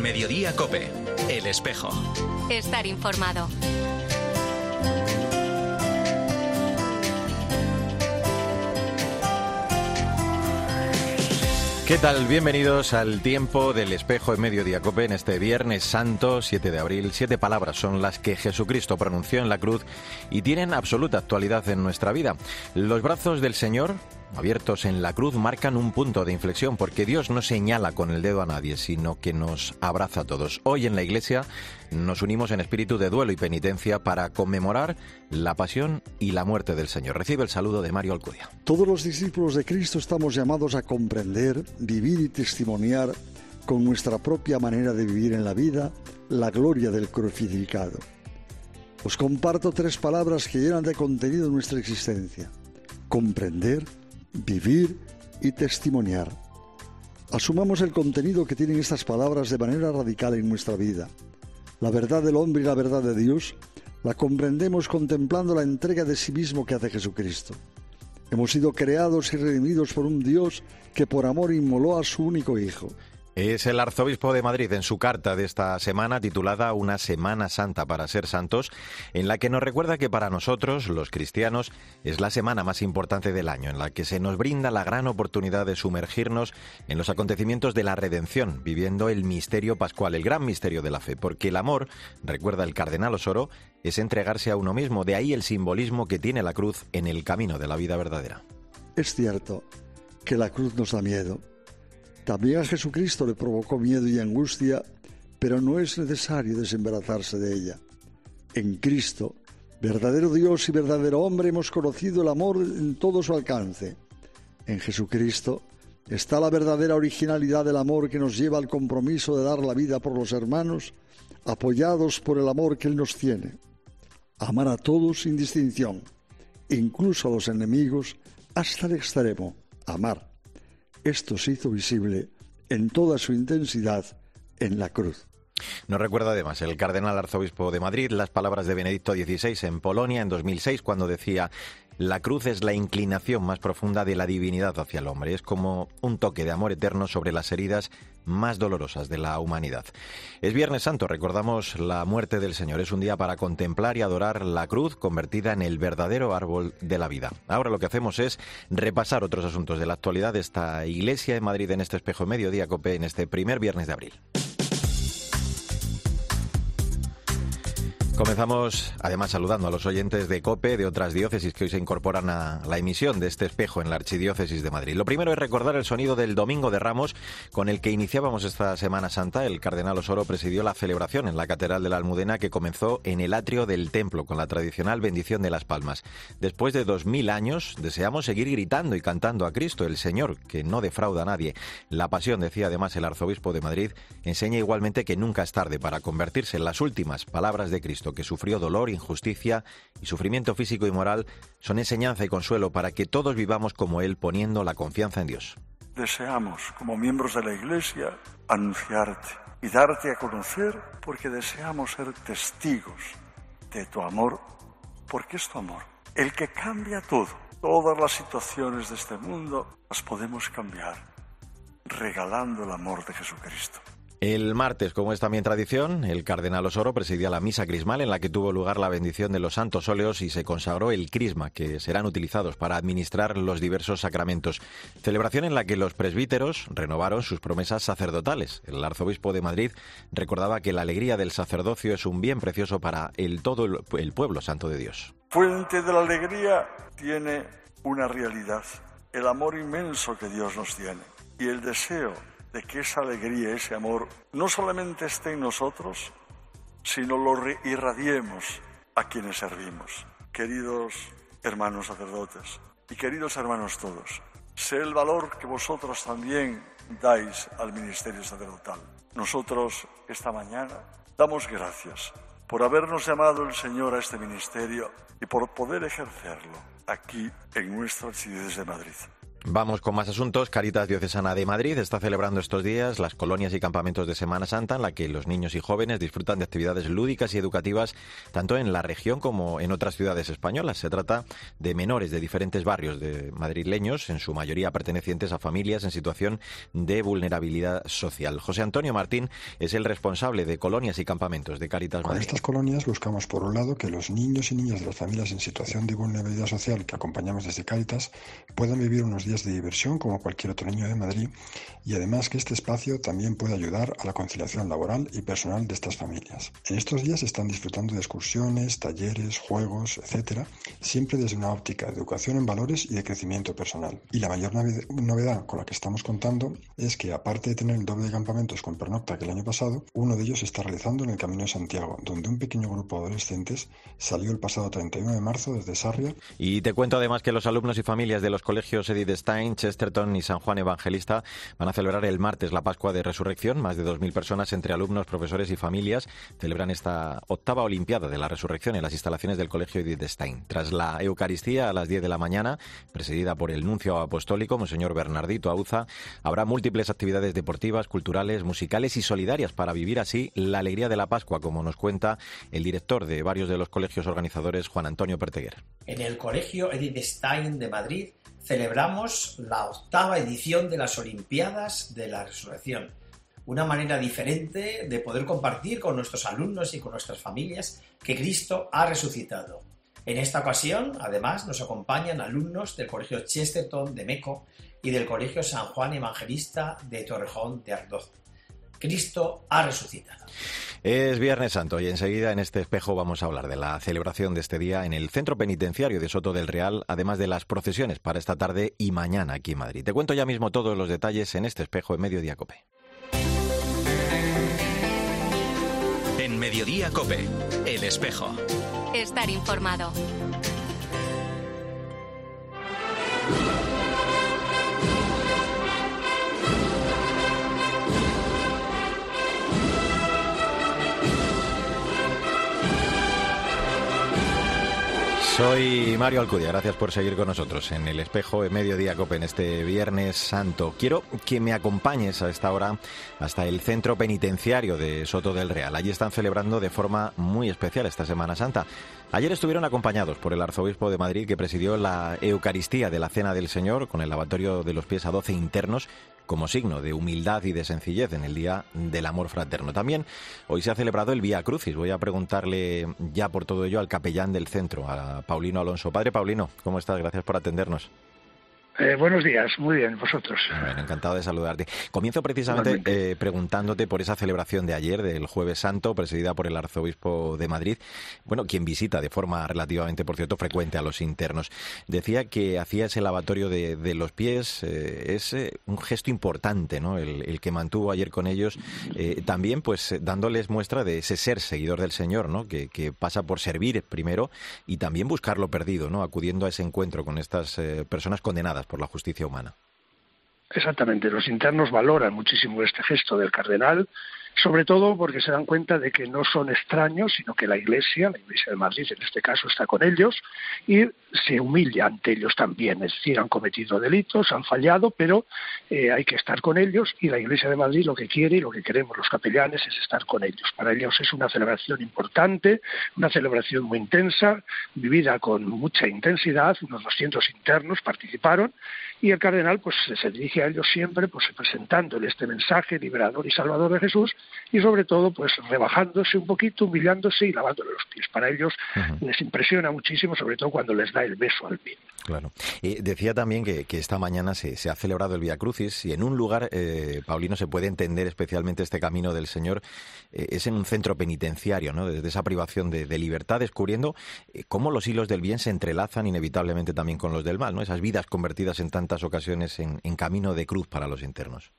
En Mediodía Cope, El Espejo. Estar informado. ¿Qué tal? Bienvenidos al tiempo del espejo en Mediodía Cope en este Viernes Santo, 7 de abril. Siete palabras son las que Jesucristo pronunció en la cruz y tienen absoluta actualidad en nuestra vida. Los brazos del Señor abiertos en la cruz marcan un punto de inflexión porque Dios no señala con el dedo a nadie, sino que nos abraza a todos. Hoy en la Iglesia nos unimos en espíritu de duelo y penitencia para conmemorar la pasión y la muerte del Señor. Recibe el saludo de Mario Alcudia. Todos los discípulos de Cristo estamos llamados a comprender, vivir y testimoniar con nuestra propia manera de vivir en la vida la gloria del crucificado. Os comparto tres palabras que llenan de contenido nuestra existencia. Comprender, vivir y testimoniar. Asumamos el contenido que tienen estas palabras de manera radical en nuestra vida. La verdad del hombre y la verdad de Dios la comprendemos contemplando la entrega de sí mismo que hace Jesucristo. Hemos sido creados y redimidos por un Dios que por amor inmoló a su único Hijo. Es el arzobispo de Madrid en su carta de esta semana titulada Una Semana Santa para ser santos, en la que nos recuerda que para nosotros, los cristianos, es la semana más importante del año, en la que se nos brinda la gran oportunidad de sumergirnos en los acontecimientos de la redención, viviendo el misterio pascual, el gran misterio de la fe, porque el amor, recuerda el cardenal Osoro, es entregarse a uno mismo, de ahí el simbolismo que tiene la cruz en el camino de la vida verdadera. Es cierto que la cruz nos da miedo también a Jesucristo le provocó miedo y angustia, pero no es necesario desembarazarse de ella. En Cristo, verdadero Dios y verdadero hombre, hemos conocido el amor en todo su alcance. En Jesucristo está la verdadera originalidad del amor que nos lleva al compromiso de dar la vida por los hermanos, apoyados por el amor que Él nos tiene. Amar a todos sin distinción, incluso a los enemigos, hasta el extremo, amar esto se hizo visible en toda su intensidad en la cruz. Nos recuerda además el cardenal arzobispo de Madrid las palabras de Benedicto XVI en Polonia en 2006 cuando decía la cruz es la inclinación más profunda de la divinidad hacia el hombre. Es como un toque de amor eterno sobre las heridas más dolorosas de la humanidad. Es Viernes Santo, recordamos la muerte del Señor. Es un día para contemplar y adorar la cruz convertida en el verdadero árbol de la vida. Ahora lo que hacemos es repasar otros asuntos de la actualidad de esta iglesia en Madrid en este espejo mediodía cope en este primer viernes de abril. Comenzamos además saludando a los oyentes de COPE de otras diócesis que hoy se incorporan a la emisión de este espejo en la Archidiócesis de Madrid. Lo primero es recordar el sonido del Domingo de Ramos con el que iniciábamos esta Semana Santa. El cardenal Osoro presidió la celebración en la Catedral de la Almudena que comenzó en el atrio del templo con la tradicional bendición de las palmas. Después de dos mil años deseamos seguir gritando y cantando a Cristo, el Señor, que no defrauda a nadie. La pasión, decía además el arzobispo de Madrid, enseña igualmente que nunca es tarde para convertirse en las últimas palabras de Cristo que sufrió dolor, injusticia y sufrimiento físico y moral son enseñanza y consuelo para que todos vivamos como Él poniendo la confianza en Dios. Deseamos, como miembros de la Iglesia, anunciarte y darte a conocer porque deseamos ser testigos de tu amor, porque es tu amor el que cambia todo. Todas las situaciones de este mundo las podemos cambiar regalando el amor de Jesucristo. El martes, como es también tradición, el cardenal Osoro presidía la misa crismal en la que tuvo lugar la bendición de los santos óleos y se consagró el crisma, que serán utilizados para administrar los diversos sacramentos. Celebración en la que los presbíteros renovaron sus promesas sacerdotales. El arzobispo de Madrid recordaba que la alegría del sacerdocio es un bien precioso para el todo el pueblo santo de Dios. Fuente de la alegría tiene una realidad, el amor inmenso que Dios nos tiene y el deseo de que esa alegría, ese amor, no solamente esté en nosotros, sino lo irradiemos a quienes servimos. Queridos hermanos sacerdotes y queridos hermanos todos, sé el valor que vosotros también dais al ministerio sacerdotal. Nosotros esta mañana damos gracias por habernos llamado el Señor a este ministerio y por poder ejercerlo aquí en nuestra archidiócesis de Madrid. Vamos con más asuntos. Caritas Diocesana de Madrid está celebrando estos días las colonias y campamentos de Semana Santa en la que los niños y jóvenes disfrutan de actividades lúdicas y educativas tanto en la región como en otras ciudades españolas. Se trata de menores de diferentes barrios de madrileños, en su mayoría pertenecientes a familias en situación de vulnerabilidad social. José Antonio Martín es el responsable de colonias y campamentos de Caritas Madrid. Con estas colonias buscamos por un lado que los niños y niñas de las familias en situación de vulnerabilidad social que acompañamos desde Caritas puedan vivir unos días de diversión como cualquier otro niño de Madrid y además que este espacio también puede ayudar a la conciliación laboral y personal de estas familias. En estos días están disfrutando de excursiones, talleres, juegos, etcétera, siempre desde una óptica de educación en valores y de crecimiento personal. Y la mayor novedad con la que estamos contando es que aparte de tener el doble de campamentos con pernocta que el año pasado, uno de ellos se está realizando en el Camino de Santiago, donde un pequeño grupo de adolescentes salió el pasado 31 de marzo desde Sarria. Y te cuento además que los alumnos y familias de los colegios Edith Stein, Chesterton y San Juan Evangelista van a celebrar el martes la Pascua de Resurrección. Más de 2.000 personas entre alumnos, profesores y familias celebran esta octava Olimpiada de la Resurrección en las instalaciones del Colegio Edith Stein. Tras la Eucaristía a las 10 de la mañana, presidida por el nuncio apostólico, Monseñor Bernardito Auza, habrá múltiples actividades deportivas, culturales, musicales y solidarias para vivir así la alegría de la Pascua, como nos cuenta el director de varios de los colegios organizadores, Juan Antonio Perteguer. En el Colegio Edith Stein de Madrid celebramos la octava edición de las Olimpiadas de la Resurrección. Una manera diferente de poder compartir con nuestros alumnos y con nuestras familias que Cristo ha resucitado. En esta ocasión, además, nos acompañan alumnos del Colegio Chesterton de Meco y del Colegio San Juan Evangelista de Torrejón de Ardoz. Cristo ha resucitado. Es Viernes Santo y enseguida en este espejo vamos a hablar de la celebración de este día en el Centro Penitenciario de Soto del Real, además de las procesiones para esta tarde y mañana aquí en Madrid. Te cuento ya mismo todos los detalles en este espejo en Mediodía Cope. En Mediodía Cope, el espejo. Estar informado. Soy Mario Alcudia, gracias por seguir con nosotros en el espejo de Mediodía Cope en este Viernes Santo. Quiero que me acompañes a esta hora hasta el centro penitenciario de Soto del Real. Allí están celebrando de forma muy especial esta Semana Santa. Ayer estuvieron acompañados por el arzobispo de Madrid que presidió la Eucaristía de la Cena del Señor con el lavatorio de los pies a doce internos como signo de humildad y de sencillez en el Día del Amor Fraterno. También hoy se ha celebrado el Vía Crucis. Voy a preguntarle ya por todo ello al capellán del centro, a Paulino Alonso. Padre Paulino, ¿cómo estás? Gracias por atendernos. Eh, buenos días, muy bien, vosotros. Bueno, encantado de saludarte. Comienzo precisamente eh, preguntándote por esa celebración de ayer, del Jueves Santo, presidida por el arzobispo de Madrid, bueno, quien visita de forma relativamente, por cierto, frecuente a los internos. Decía que hacía ese lavatorio de, los pies, eh, es un gesto importante, ¿no? El, que mantuvo ayer con ellos, también pues dándoles muestra de ese ser seguidor del Señor, ¿no? Que, que, pasa por servir primero y también buscar lo perdido, ¿no? Acudiendo a ese encuentro con estas personas condenadas por la justicia humana. Exactamente, los internos valoran muchísimo este gesto del cardenal sobre todo porque se dan cuenta de que no son extraños, sino que la Iglesia, la Iglesia de Madrid en este caso, está con ellos y se humilla ante ellos también. Es decir, han cometido delitos, han fallado, pero eh, hay que estar con ellos y la Iglesia de Madrid lo que quiere y lo que queremos los capellanes es estar con ellos. Para ellos es una celebración importante, una celebración muy intensa, vivida con mucha intensidad, unos 200 internos participaron y el cardenal pues se dirige a ellos siempre pues presentándole este mensaje liberador y salvador de Jesús y sobre todo pues rebajándose un poquito, humillándose y lavándole los pies. Para ellos les impresiona muchísimo, sobre todo cuando les da el beso al pie. Claro. decía también que, esta mañana se, ha celebrado el Via Crucis y en un lugar, eh, Paulino, se puede entender especialmente este camino del Señor, eh, es en un centro penitenciario, ¿no? Desde esa privación de, libertad, descubriendo eh, cómo los hilos del bien se entrelazan inevitablemente también con los del mal, ¿no? Esas vidas convertidas en tantas ocasiones en camino de cruz para los internos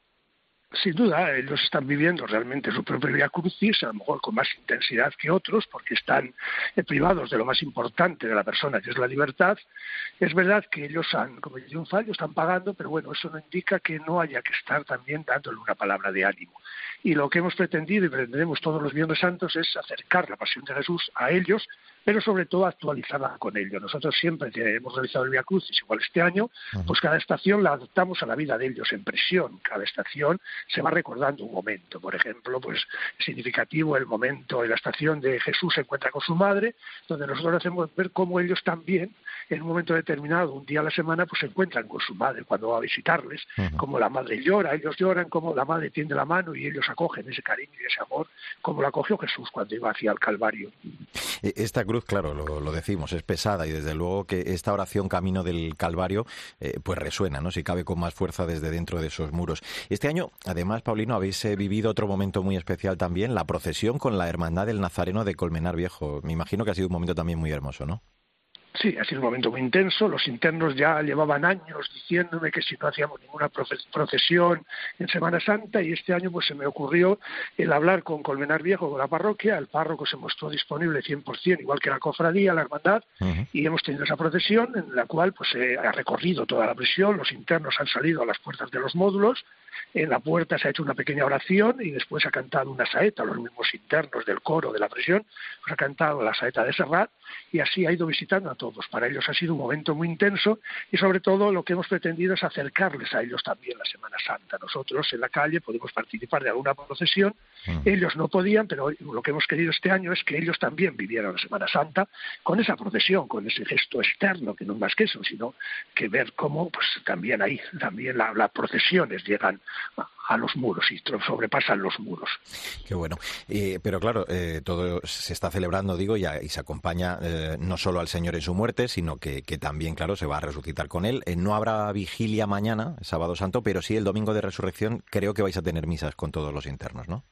sin duda, ellos están viviendo realmente su propia vida crucis, a lo mejor con más intensidad que otros, porque están eh, privados de lo más importante de la persona, que es la libertad. Es verdad que ellos han cometido un fallo, están pagando, pero bueno, eso no indica que no haya que estar también dándole una palabra de ánimo. Y lo que hemos pretendido y pretendemos todos los viernes santos es acercar la pasión de Jesús a ellos pero sobre todo actualizarla con ello. Nosotros siempre que hemos realizado el Via Crucis, igual este año, pues cada estación la adaptamos a la vida de ellos en presión. Cada estación se va recordando un momento. Por ejemplo, pues es significativo el momento en la estación de Jesús se encuentra con su madre, donde nosotros hacemos ver cómo ellos también, en un momento determinado, un día a la semana, pues se encuentran con su madre cuando va a visitarles, como la madre llora, ellos lloran, como la madre tiende la mano y ellos acogen ese cariño y ese amor, como lo acogió Jesús cuando iba hacia el Calvario. E, esta cruz, claro, lo, decimos, es pesada y desde luego que esta oración camino del Calvario, eh, pues resuena, ¿no? Si cabe con más fuerza desde dentro de esos muros. Este año, además, Paulino, habéis eh, vivido otro momento muy especial también, la procesión con la Hermandad del Nazareno de Colmenar Viejo. Me imagino que ha sido un momento también muy hermoso, ¿no? Sí, ha sido un momento muy intenso. Los internos ya llevaban años diciéndome que si no hacíamos ninguna procesión en Semana Santa y este año pues se me ocurrió el hablar con Colmenar Viejo, con la parroquia. El párroco se mostró disponible 100%, igual que la cofradía, la hermandad, y hemos tenido esa procesión en la cual pues se ha recorrido toda la presión. Los internos han salido a las puertas de los módulos. En la puerta se ha hecho una pequeña oración y después ha cantado una saeta. Los mismos internos del coro de la presión pues ha cantado la saeta de Serrat y así ha ido visitando a todos. Para ellos ha sido un momento muy intenso y sobre todo lo que hemos pretendido es acercarles a ellos también la Semana Santa. Nosotros en la calle podemos participar de alguna procesión, mm. ellos no podían, pero lo que hemos querido este año es que ellos también vivieran la Semana Santa con esa procesión, con ese gesto externo, que no es más que eso, sino que ver cómo pues también ahí, también las procesiones llegan a los muros y sobrepasan los muros. Qué bueno. pero claro, eh, todo se está celebrando, digo, y, y se acompaña eh, no solo al Señor en su muerte, sino que, también, claro, se va a resucitar con él. Eh, no habrá vigilia mañana, sábado santo, pero sí el domingo de resurrección creo que vais a tener misas con todos los internos, ¿no?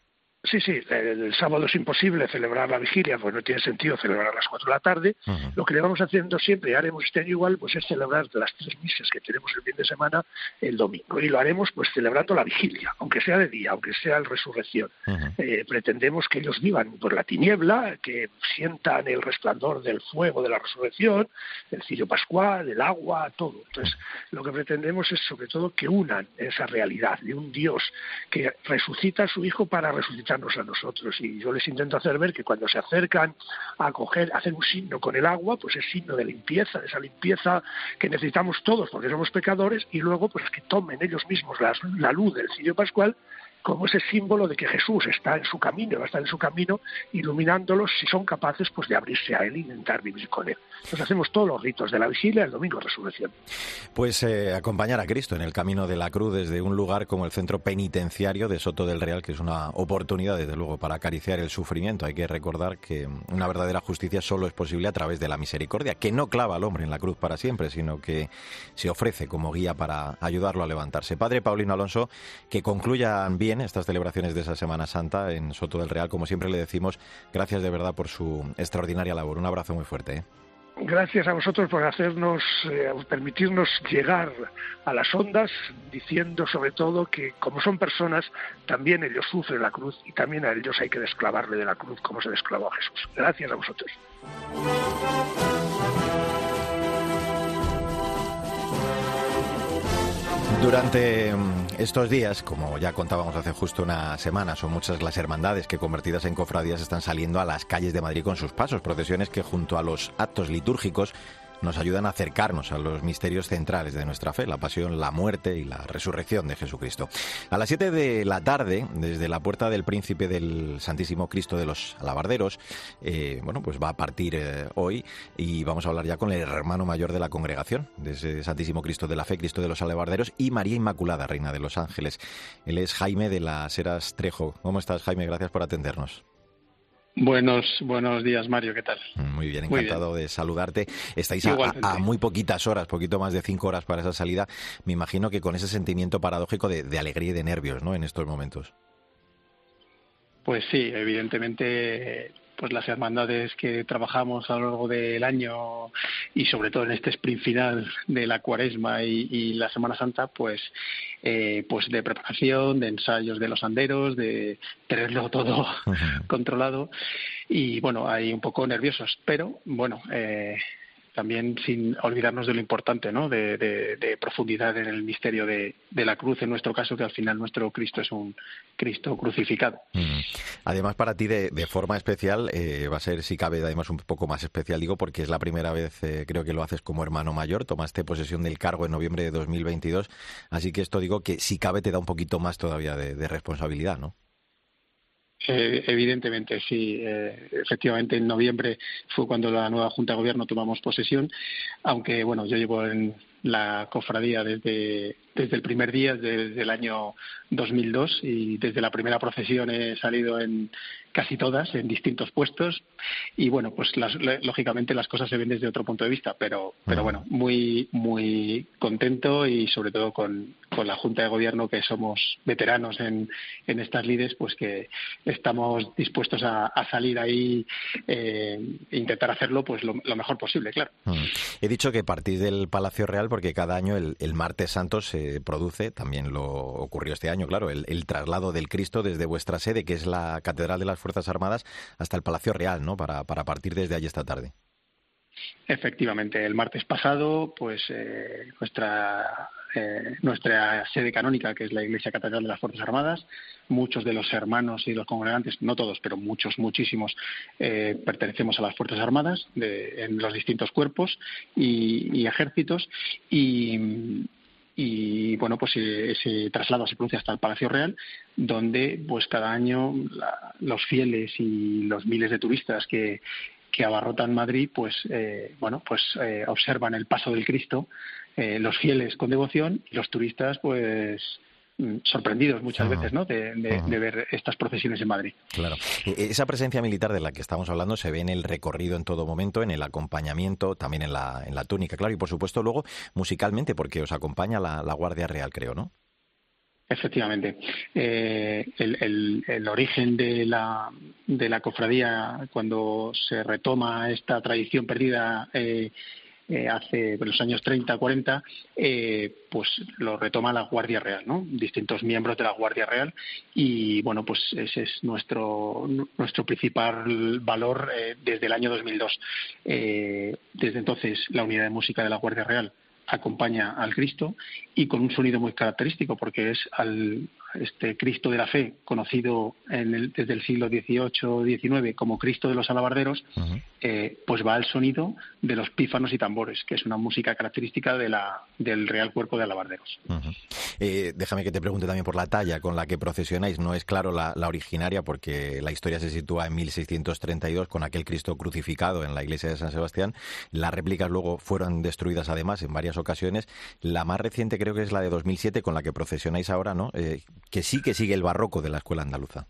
Sí, sí, el, sábado es imposible celebrar la vigilia, pues no tiene sentido celebrar a las cuatro de la tarde. Lo que le vamos haciendo siempre, y haremos este año igual, pues es celebrar las tres misas que tenemos el fin de semana el domingo. Y lo haremos pues celebrando la vigilia, aunque sea de día, aunque sea la resurrección. Eh, pretendemos que ellos vivan por la tiniebla, que sientan el resplandor del fuego de la resurrección, el cirio pascual, el agua, todo. Entonces, lo que pretendemos es sobre todo que unan esa realidad de un Dios que resucita a su Hijo para resucitar a nosotros. Y yo les intento hacer ver que cuando se acercan a coger, hacer un signo con el agua, pues es signo de limpieza, de esa limpieza que necesitamos todos porque somos pecadores, y luego pues que tomen ellos mismos la, la luz del cirio pascual como ese símbolo de que Jesús está en su camino, va a estar en su camino iluminándolos si son capaces pues de abrirse a él e intentar vivir con él. Nos hacemos todos los ritos de la vigilia el domingo de resurrección. Pues eh, acompañar a Cristo en el camino de la cruz desde un lugar como el centro penitenciario de Soto del Real, que es una oportunidad desde luego para acariciar el sufrimiento. Hay que recordar que una verdadera justicia solo es posible a través de la misericordia, que no clava al hombre en la cruz para siempre, sino que se ofrece como guía para ayudarlo a levantarse. Padre Paulino Alonso, que concluyan bien estas celebraciones de esa Semana Santa en Soto del Real. Como siempre le decimos, gracias de verdad por su extraordinaria labor. Un abrazo muy fuerte. ¿eh? Gracias a vosotros por hacernos, eh, permitirnos llegar a las ondas, diciendo sobre todo que como son personas, también ellos sufren la cruz y también a ellos hay que desclavarle de la cruz como se desclavó a Jesús. Gracias a vosotros. Durante estos días, como ya contábamos hace justo una semana, son muchas las hermandades que convertidas en cofradías están saliendo a las calles de Madrid con sus pasos, procesiones que junto a los actos litúrgicos nos ayudan a acercarnos a los misterios centrales de nuestra fe, la pasión, la muerte y la resurrección de Jesucristo. A las 7 de la tarde, desde la puerta del príncipe del Santísimo Cristo de los Alabarderos, eh, bueno, pues va a partir eh, hoy y vamos a hablar ya con el hermano mayor de la congregación, de ese Santísimo Cristo de la Fe, Cristo de los Alabarderos, y María Inmaculada, Reina de los Ángeles. Él es Jaime de las Heras Trejo. ¿Cómo estás, Jaime? Gracias por atendernos. Buenos, buenos días, Mario, ¿qué tal? Muy bien, encantado de saludarte. Estáis a, muy poquitas horas, poquito más de cinco horas para esa salida. Me imagino que con ese sentimiento paradójico de, de alegría y de nervios, ¿no? En estos momentos. Pues sí, evidentemente pues las hermandades que trabajamos a lo largo del año y sobre todo en este sprint final de la cuaresma y, la Semana Santa, pues, eh, pues de preparación, de ensayos de los anderos, de tenerlo todo controlado. Y bueno, hay un poco nerviosos, pero bueno, eh, también sin olvidarnos de lo importante, ¿no? De, profundidad en el misterio de, la cruz, en nuestro caso, que al final nuestro Cristo es un Cristo crucificado. Mm. Además, para ti, de, forma especial, eh, va a ser, si cabe, además un poco más especial, digo, porque es la primera vez, eh, creo que lo haces como hermano mayor, tomaste posesión del cargo en noviembre de 2022, así que esto digo que si cabe te da un poquito más todavía de responsabilidad, ¿no? Eh, evidentemente, sí. Eh, efectivamente, en noviembre fue cuando la nueva Junta de Gobierno tomamos posesión, aunque, bueno, yo llevo en la cofradía desde, desde el primer día, desde el año 2002, y desde la primera procesión he salido en casi todas, en distintos puestos, y bueno, pues lógicamente las cosas se ven desde otro punto de vista, pero, pero bueno, muy, muy contento y sobre todo con, con la Junta de Gobierno, que somos veteranos en, en estas lides, pues que estamos dispuestos a, salir ahí eh, e intentar hacerlo pues lo, mejor posible, claro. He dicho que partís del Palacio Real porque cada año el, el martes santo se produce, también lo ocurrió este año, claro, el, traslado del Cristo desde vuestra sede, que es la Catedral de las Fuerzas Armadas hasta el Palacio Real, ¿no? Para, para partir desde allí esta tarde. Efectivamente, el martes pasado, pues eh, nuestra eh, nuestra sede canónica, que es la Iglesia Catedral de las Fuerzas Armadas. Muchos de los hermanos y los congregantes, no todos, pero muchos, muchísimos, eh, pertenecemos a las Fuerzas Armadas de, en los distintos cuerpos y, ejércitos. Y, y bueno pues ese traslado se produce hasta el Palacio Real donde pues cada año los fieles y los miles de turistas que, que abarrotan Madrid pues eh, bueno pues eh, observan el paso del Cristo eh, los fieles con devoción y los turistas pues sorprendidos muchas veces ¿no? De, de, ver estas procesiones en Madrid. Claro. E, e, esa presencia militar de la que estamos hablando se ve en el recorrido en todo momento, en el acompañamiento, también en la, en la túnica, claro, y por supuesto luego musicalmente, porque os acompaña la, Guardia Real, creo, ¿no? Efectivamente. Eh, el, el, origen de la, de la cofradía, cuando se retoma esta tradición perdida eh, eh, hace los años 30, 40, eh, pues lo retoma la Guardia Real, ¿no? Distintos miembros de la Guardia Real y bueno, pues ese es nuestro nuestro principal valor eh, desde el año 2002. desde entonces la unidad de música de la Guardia Real acompaña al Cristo y con un sonido muy característico porque es al este Cristo de la fe, conocido desde el siglo XVIII XIX como Cristo de los alabarderos, eh, pues va al sonido de los pífanos y tambores, que es una música característica de la, del Real Cuerpo de Alabarderos. Eh, déjame que te pregunte también por la talla con la que procesionáis. No es claro la, originaria porque la historia se sitúa en 1632 con aquel Cristo crucificado en la iglesia de San Sebastián. Las réplicas luego fueron destruidas además en varias ocasiones. La más reciente creo que es la de 2007 con la que procesionáis ahora, ¿no? Eh, que sí que sigue el barroco de la escuela andaluza.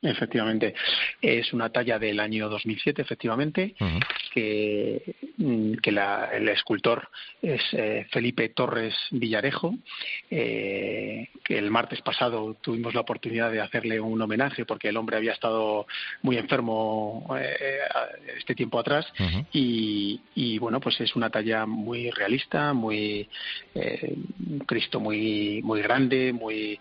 Efectivamente, es una talla del año 2007, efectivamente, que, mm, que el escultor es eh, Felipe Torres Villarejo, eh, que el martes pasado tuvimos la oportunidad de hacerle un homenaje porque el hombre había estado muy enfermo eh, este tiempo atrás. Y, y, bueno, pues es una talla muy realista, muy Cristo muy muy grande, muy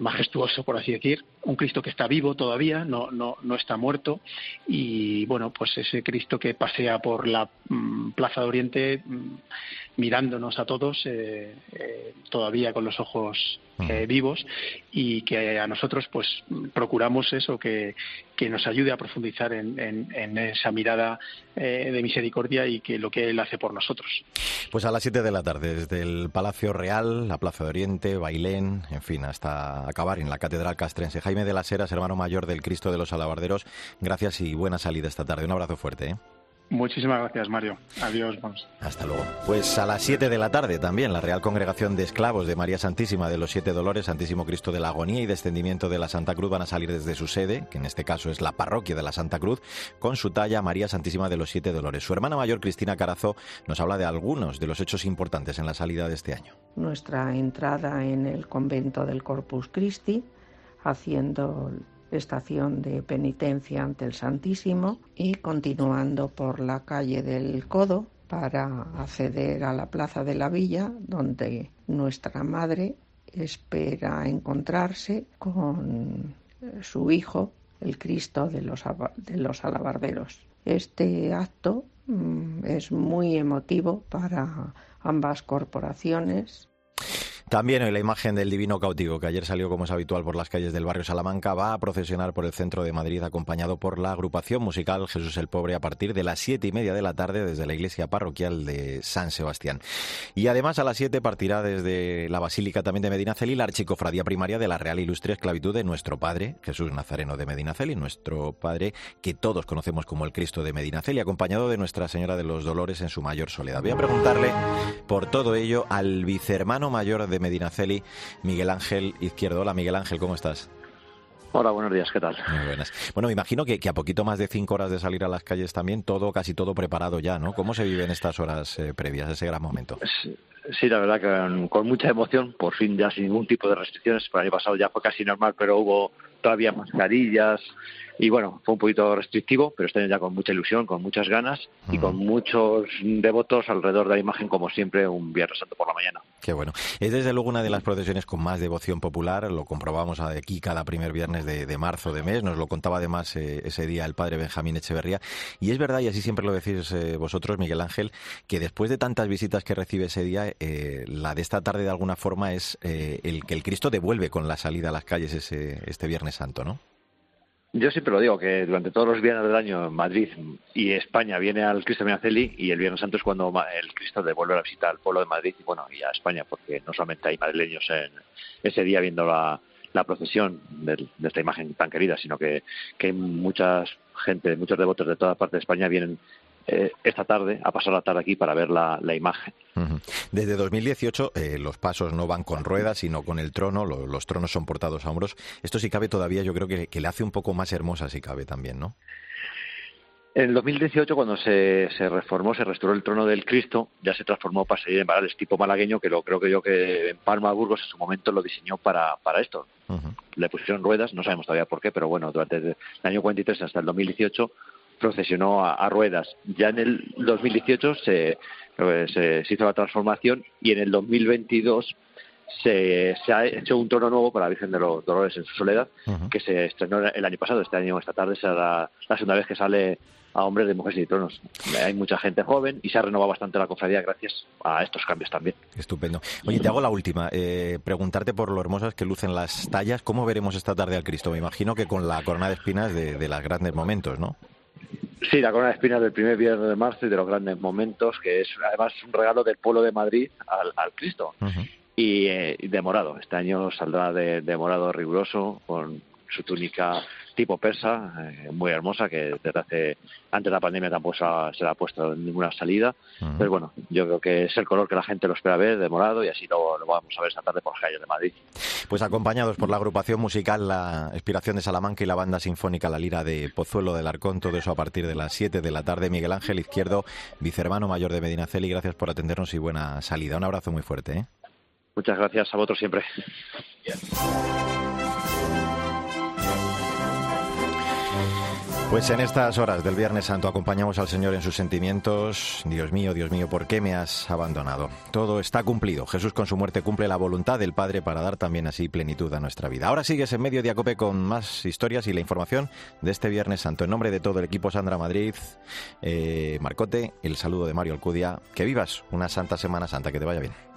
majestuoso, por así decir, un Cristo que está vivo todavía, no, no, no está muerto, y bueno, pues ese Cristo que pasea por la mm, Plaza de Oriente mm, mirándonos a todos eh, eh, todavía con los ojos eh, vivos y que a nosotros pues procuramos eso que, que nos ayude a profundizar en, esa mirada de misericordia y que lo que él hace por nosotros. Pues a las 7 de la tarde desde el Palacio Real, la Plaza de Oriente, Bailén, en fin, hasta acabar en la Catedral Castrense. Jaime de las Heras, hermano mayor del Cristo de los Alabarderos, gracias y buena salida esta tarde. Un abrazo fuerte. Muchísimas gracias, Mario. Adiós, vamos. Hasta luego. Pues a las 7 de la tarde también la Real Congregación de Esclavos de María Santísima de los Siete Dolores, Santísimo Cristo de la Agonía y Descendimiento de la Santa Cruz van a salir desde su sede, que en este caso es la parroquia de la Santa Cruz, con su talla María Santísima de los Siete Dolores. Su hermana mayor, Cristina Carazo, nos habla de algunos de los hechos importantes en la salida de este año. Nuestra entrada en el convento del Corpus Christi, haciendo estación de penitencia ante el Santísimo y continuando por la calle del Codo para acceder a la Plaza de la Villa, donde nuestra madre espera encontrarse con su hijo, el Cristo de los, de los alabarderos. Este acto mm, es muy emotivo para ambas corporaciones también hoy la imagen del Divino Cautivo, que ayer salió como es habitual por las calles del barrio Salamanca, va a procesionar por el centro de Madrid acompañado por la agrupación musical Jesús el Pobre a partir de las siete y media de la tarde desde la iglesia parroquial de San Sebastián. Y además a las siete partirá desde la Basílica también de Medinaceli la archicofradía primaria de la Real Ilustre Esclavitud de nuestro Padre, Jesús Nazareno de Medinaceli, nuestro Padre que todos conocemos como el Cristo de Medinaceli, acompañado de Nuestra Señora de los Dolores en su mayor soledad. Voy a preguntarle por todo ello al vicehermano mayor de Medinaceli, Miguel Ángel Izquierdo. Hola Miguel Ángel, ¿cómo estás? Hola, buenos días, ¿qué tal? Muy buenas. Bueno, me imagino que, a poquito más de cinco horas de salir a las calles también, todo, casi todo preparado ya, ¿no? ¿Cómo se vive en estas horas eh, previas, ese gran momento? Sí, la verdad que con, mucha emoción, por fin ya sin ningún tipo de restricciones. Por el año pasado ya fue casi normal, pero hubo todavía mascarillas, y bueno, fue un poquito restrictivo, pero este ya con mucha ilusión, con muchas ganas y con muchos devotos alrededor de la imagen, como siempre, un Viernes Santo por la mañana. Qué bueno. Es desde luego una de las procesiones con más devoción popular, lo comprobamos aquí cada primer viernes de, marzo de mes, nos lo contaba además eh, ese día el padre Benjamín Echeverría. Y es verdad, y así siempre lo decís eh, vosotros, Miguel Ángel, que después de tantas visitas que recibe ese día, eh, la de esta tarde de alguna forma es el que el Cristo devuelve con la salida a las calles ese, este Viernes Santo, ¿no? Yo siempre lo digo, que durante todos los viernes del año Madrid y España viene al Cristo Menaceli y el Viernes Santo es cuando el Cristo devuelve la visita al pueblo de Madrid y bueno, y a España, porque no solamente hay madrileños en ese día viendo la, procesión de, esta imagen tan querida, sino que, que mucha gente, muchos devotos de toda parte de España vienen eh, esta tarde a pasar la tarde aquí para ver la, imagen. Desde 2018 eh, los pasos no van con ruedas, sino con el trono, los tronos son portados a hombros. Esto si cabe todavía yo creo que, le hace un poco más hermosa si cabe también, ¿no? En 2018, cuando se, reformó, se restauró el trono del Cristo, ya se transformó para seguir en varales tipo malagueño, que lo creo que yo que en Palma Burgos en su momento lo diseñó para, para esto. Le pusieron ruedas, no sabemos todavía por qué, pero bueno, durante el año 43 hasta el 2018 procesionó a, ruedas. Ya en el 2018 se, se, hizo la transformación y en el 2022 se, se, ha hecho un trono nuevo para la Virgen de los Dolores en su soledad, que se estrenó el año pasado. Este año, esta tarde, será la, segunda vez que sale a hombres de mujeres y tronos. Hay mucha gente joven y se ha renovado bastante la cofradía gracias a estos cambios también. Estupendo. Oye, te hago la última. Eh, preguntarte por lo hermosas que lucen las tallas. ¿Cómo veremos esta tarde al Cristo? Me imagino que con la corona de espinas de, de los grandes momentos, ¿no? Sí, la corona de espinas del primer viernes de marzo y de los grandes momentos, que es además un regalo del pueblo de Madrid al, Cristo. Eh, y, de morado. Este año saldrá de, de morado riguroso, con su túnica tipo persa, eh, muy hermosa, que desde hace, antes de la pandemia tampoco se, ha, ha puesto ninguna salida. Pero bueno, yo creo que es el color que la gente lo espera ver, de morado, y así lo, vamos a ver esta tarde por las calles de Madrid. Pues acompañados por la agrupación musical La Inspiración de Salamanca y la banda sinfónica La Lira de Pozuelo del Arcón, todo eso a partir de las 7 de la tarde. Miguel Ángel Izquierdo, vicehermano mayor de Medinaceli, gracias por atendernos y buena salida. Un abrazo muy fuerte. ¿eh? Muchas gracias a vosotros siempre. Pues en estas horas del Viernes Santo acompañamos al Señor en sus sentimientos. Dios mío, Dios mío, ¿por qué me has abandonado? Todo está cumplido. Jesús con su muerte cumple la voluntad del Padre para dar también así plenitud a nuestra vida. Ahora sigues en medio de Acope con más historias y la información de este Viernes Santo. En nombre de todo el equipo Sandra Madrid, eh, Marcote, el saludo de Mario Alcudia. Que vivas una santa Semana Santa, que te vaya bien.